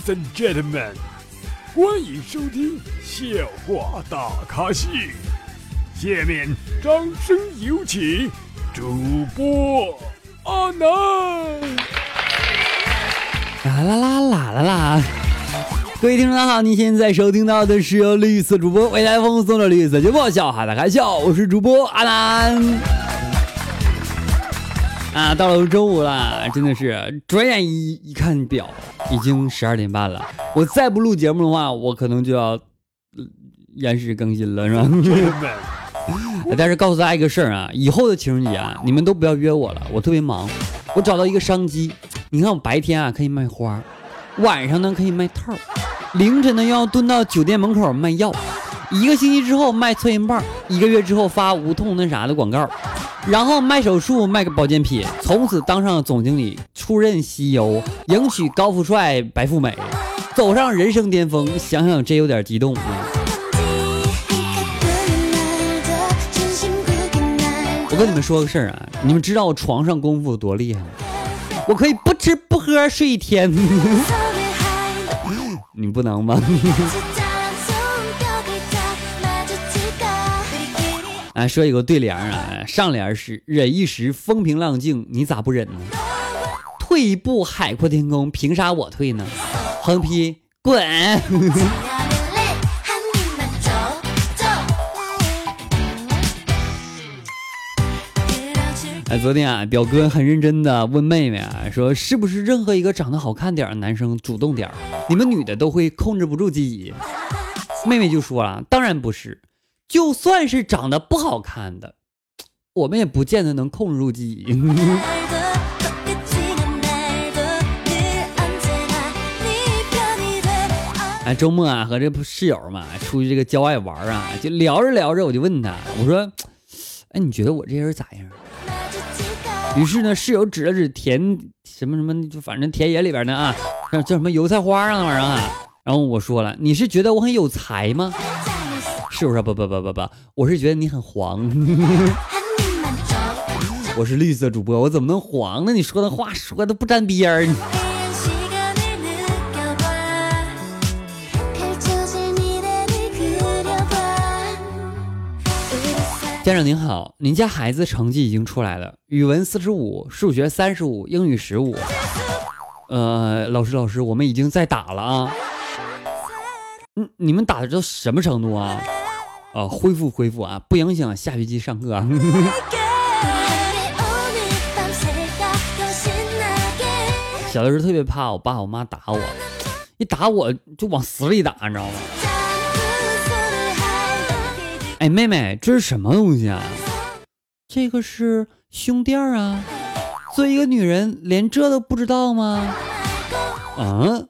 Ladies and gentlemen，欢迎收听笑话大咖秀。下面掌声有请主播阿南。啦啦啦啦啦啦！各位听众大家好，您现在收听到的是由绿色主播未来风送的绿色节目笑话大开笑，我是主播阿南。啊，到了周五了，真的是转眼一一看表，已经十二点半了。我再不录节目的话，我可能就要延时更新了，是吧？但是告诉大家一个事儿啊，以后的情人节啊，你们都不要约我了，我特别忙。我找到一个商机，你看我白天啊可以卖花，晚上呢可以卖套，凌晨呢要蹲到酒店门口卖药，一个星期之后卖测音棒，一个月之后发无痛那啥的广告。然后卖手术，卖个保健品，从此当上总经理，出任 CEO，迎娶高富帅白富美，走上人生巅峰。想想真有点激动。我跟你们说个事儿啊，你们知道我床上功夫多厉害吗？我可以不吃不喝睡一天。你不能吗？啊，说有个对联啊，上联是忍一时风平浪静，你咋不忍呢？退一步海阔天空，凭啥我退呢？横批滚！哎，昨天啊，表哥很认真的问妹妹啊，说是不是任何一个长得好看点的男生主动点你们女的都会控制不住自己？妹妹就说了，当然不是。就算是长得不好看的，我们也不见得能控制住自己。哎，周末啊，和这室友嘛出去这个郊外玩啊，就聊着聊着，我就问他，我说：“哎，你觉得我这人咋样？”于是呢，室友指了指田什么什么，就反正田野里边呢啊，叫什么油菜花啊那玩意儿啊。然后我说了：“你是觉得我很有才吗？”是不是不不不不不，我是觉得你很黄。我是绿色主播，我怎么能黄呢？你说的话说的不沾边儿。家长您好，您家孩子成绩已经出来了，语文四十五，数学三十五，英语十五。呃，老师老师，我们已经在打了啊。嗯，你们打的都什么程度啊？哦，恢复恢复啊，不影响下学期上课啊。小的时候特别怕我爸我妈打我，一打我就往死里打，你知道吗？哎，妹妹，这是什么东西啊？这个是胸垫啊。作为一个女人，连这都不知道吗？嗯，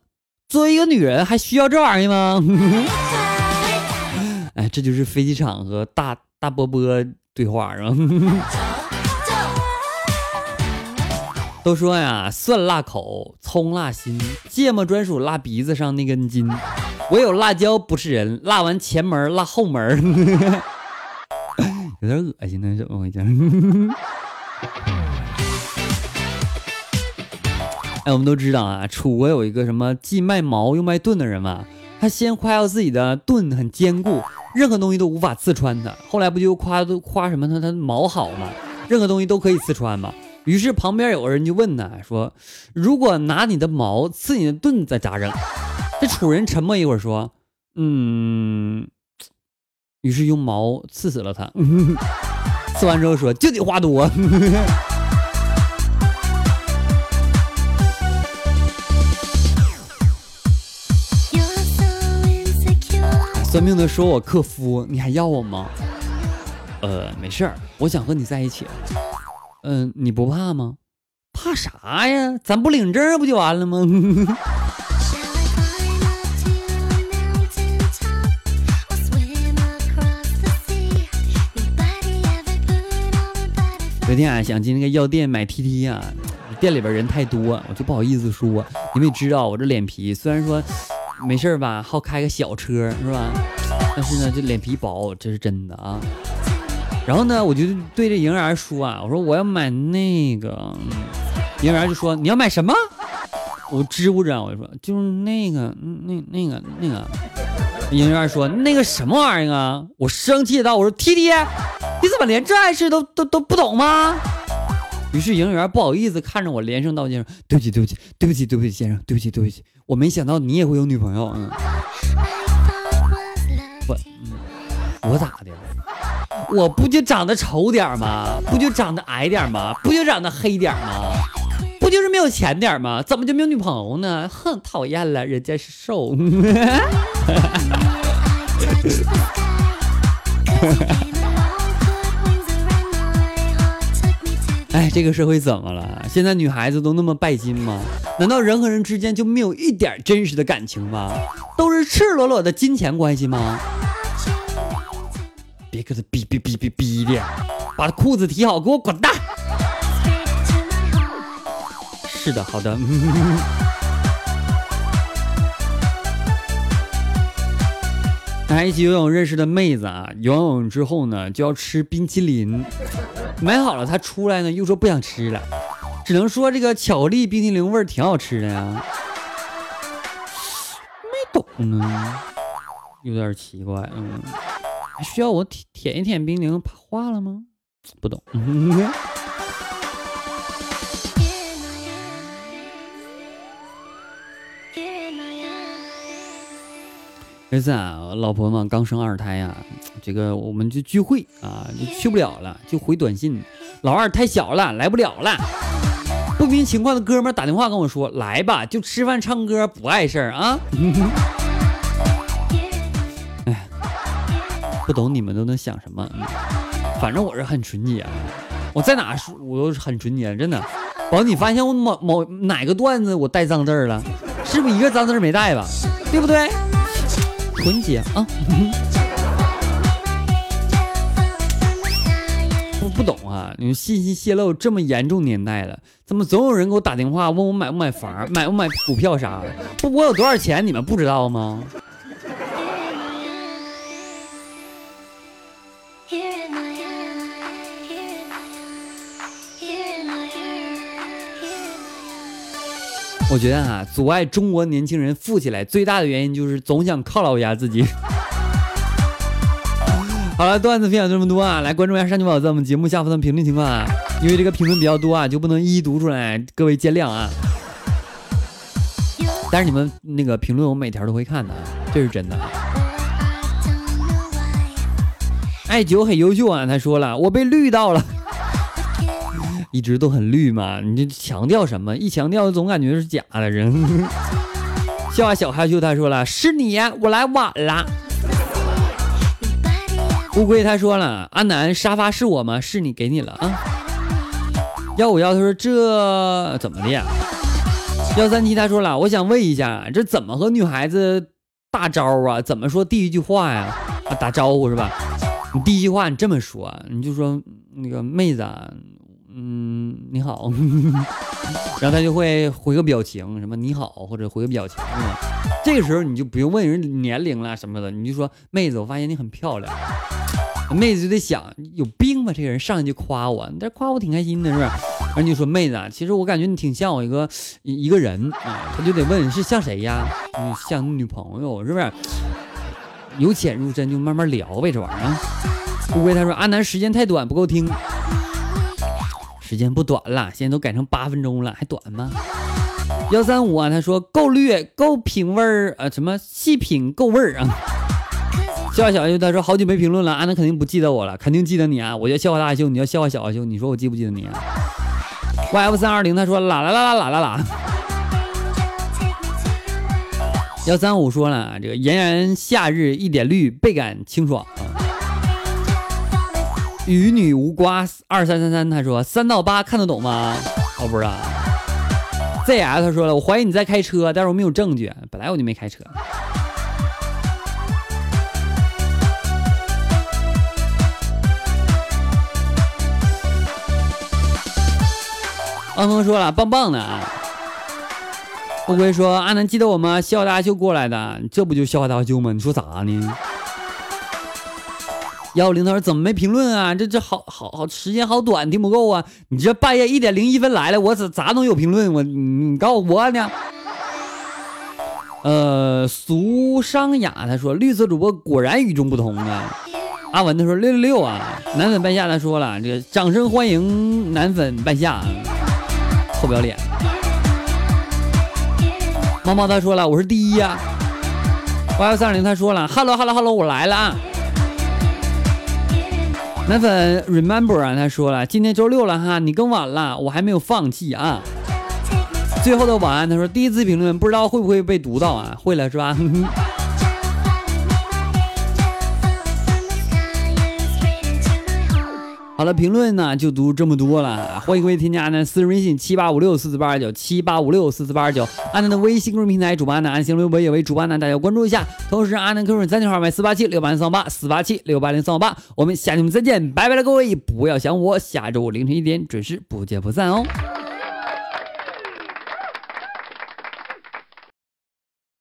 作为一个女人，还需要这玩意吗？哎，这就是飞机场和大大波波对话是吧？都说呀，蒜辣口，葱辣心，芥末专属辣鼻子上那根筋，唯有辣椒不是人，辣完前门辣后门，有点恶心呢，怎么回事？哎，我们都知道啊，楚国有一个什么既卖矛又卖盾的人嘛，他先夸耀自己的盾很坚固。任何东西都无法刺穿它。后来不就夸都夸什么它它毛好吗？任何东西都可以刺穿嘛。于是旁边有个人就问他说：“如果拿你的毛刺你的盾，再咋整？”这楚人沉默一会儿说：“嗯。”于是用毛刺死了他。刺完之后说：“就得话多。”算命的说我克夫，你还要我吗？呃，没事儿，我想和你在一起。嗯，你不怕吗？怕啥呀？咱不领证不就完了吗？昨天啊，想进那个药店买 T T 啊，店里边人太多，我就不好意思说。你们也知道我这脸皮，虽然说。没事吧？好开个小车是吧？但是呢，这脸皮薄，这是真的啊。然后呢，我就对着营业员说啊，我说我要买那个。营业员就说你要买什么？我支吾着，我就说就是那个那那个那个。营业员说那个什么玩意儿啊？我生气到我说 T T，你怎么连这事都都都不懂吗？于是营业员不好意思看着我连声道歉说对不起对不起对不起对不起先生对不起对不起，我没想到你也会有女朋友。嗯，我我咋的？我不就长得丑点吗？不就长得矮点吗？不就长得黑点吗？不就是没有钱点吗？怎么就没有女朋友呢？哼，讨厌了，人家是瘦。哎，这个社会怎么了？现在女孩子都那么拜金吗？难道人和人之间就没有一点真实的感情吗？都是赤裸裸的金钱关系吗？别搁这逼逼逼逼逼的，把裤子提好，给我滚蛋！是的，好的。还一起游泳认识的妹子啊，游完泳之后呢，就要吃冰淇淋，买好了，她出来呢，又说不想吃了，只能说这个巧克力冰淇淋味儿挺好吃的呀。没懂呢，有点奇怪，嗯。需要我舔舔一舔冰淇淋，怕化了吗？不懂。儿子啊，老婆嘛刚生二胎呀，这个我们就聚会啊，就去不了了，就回短信。老二太小了，来不了了。不明情况的哥们打电话跟我说：“来吧，就吃饭唱歌，不碍事儿啊。”不懂你们都能想什么？反正我是很纯洁，我在哪说我都是很纯洁，真的。宝，你发现我某某哪个段子我带脏字了？是不是一个脏字没带吧？对不对？纯洁啊！我不懂啊，你们信息泄露这么严重年代了，怎么总有人给我打电话问我买不买房、买不买股票啥的？不，我有多少钱你们不知道吗？我觉得啊，阻碍中国年轻人富起来最大的原因就是总想犒劳一下自己。好了，段子分享这么多啊，来关注一下山区宝在我们节目下方的评论情况啊，因为这个评论比较多啊，就不能一一读出来，各位见谅啊。但是你们那个评论我每条都会看的，这是真的。爱酒很优秀啊，他说了，我被绿到了。一直都很绿嘛，你这强调什么？一强调总感觉是假的人。笑话小害羞，他说了是你，我来晚了。乌龟他说了，阿南沙发是我吗？是你给你了啊。幺五幺他说这怎么的呀？幺三七他说了，我想问一下，这怎么和女孩子大招啊？怎么说第一句话呀？啊，打招呼是吧？你第一句话你这么说，你就说那个妹子。嗯，你好，然后他就会回个表情，什么你好，或者回个表情，是吧？这个时候你就不用问人年龄了什么的，你就说妹子，我发现你很漂亮。妹子就得想有病吧？这个人上来就夸我，但夸我挺开心的，是不是？然后你就说妹子，其实我感觉你挺像我一个一个人啊，他就得问是像谁呀？嗯，像你女朋友是不是？由浅入深，就慢慢聊呗，这玩意儿。乌龟他说阿南时间太短，不够听。时间不短了，现在都改成八分钟了，还短吗？幺三五啊，他说够绿，够品味儿啊，什么细品够味儿啊？笑话小阿修，他说好久没评论了，安南肯定不记得我了，肯定记得你啊！我叫笑话大阿修，你叫笑话小阿修，你说我记不记得你啊？YF 三二零他说啦啦啦啦啦啦啦。幺三五说了，这个炎炎夏日一点绿，倍感清爽啊。与女无瓜二三三三，他说三到八看得懂吗？我不知道。ZL 他说了，我怀疑你在开车，但是我没有证据。本来我就没开车。阿峰说了，棒棒的啊。乌龟说，阿南记得我吗？笑话大秀过来的，这不就笑话大秀吗？你说啥呢？幺五零他说怎么没评论啊？这这好好好时间好短，听不够啊！你这半夜一点零一分来了，我咋咋能有评论？我你告诉我呢？呃，苏商雅他说绿色主播果然与众不同啊。阿文他说六六六啊，男粉半夏他说了这个掌声欢迎男粉半夏，臭不要脸。猫猫他说了我是第一呀。八幺三零他说了 Hello Hello Hello 我来了啊。奶粉 Remember 啊他说了今天周六了哈，你更晚了，我还没有放弃啊。最后的晚安他说第一次评论不知道会不会被读到啊，会了是吧？好了，评论呢就读这么多了。欢迎各位添加阿南私人微信七八五六四四八二九七八五六四四八二九，阿南的微信公众平台主播阿南，新浪微博也为主播阿南，大家关注一下。同时，阿南 QQ 三号码四八七六八零三八四八七六八零三八，我们下期再见，拜拜了各位，不要想我，下周五凌晨一点准时不见不散哦。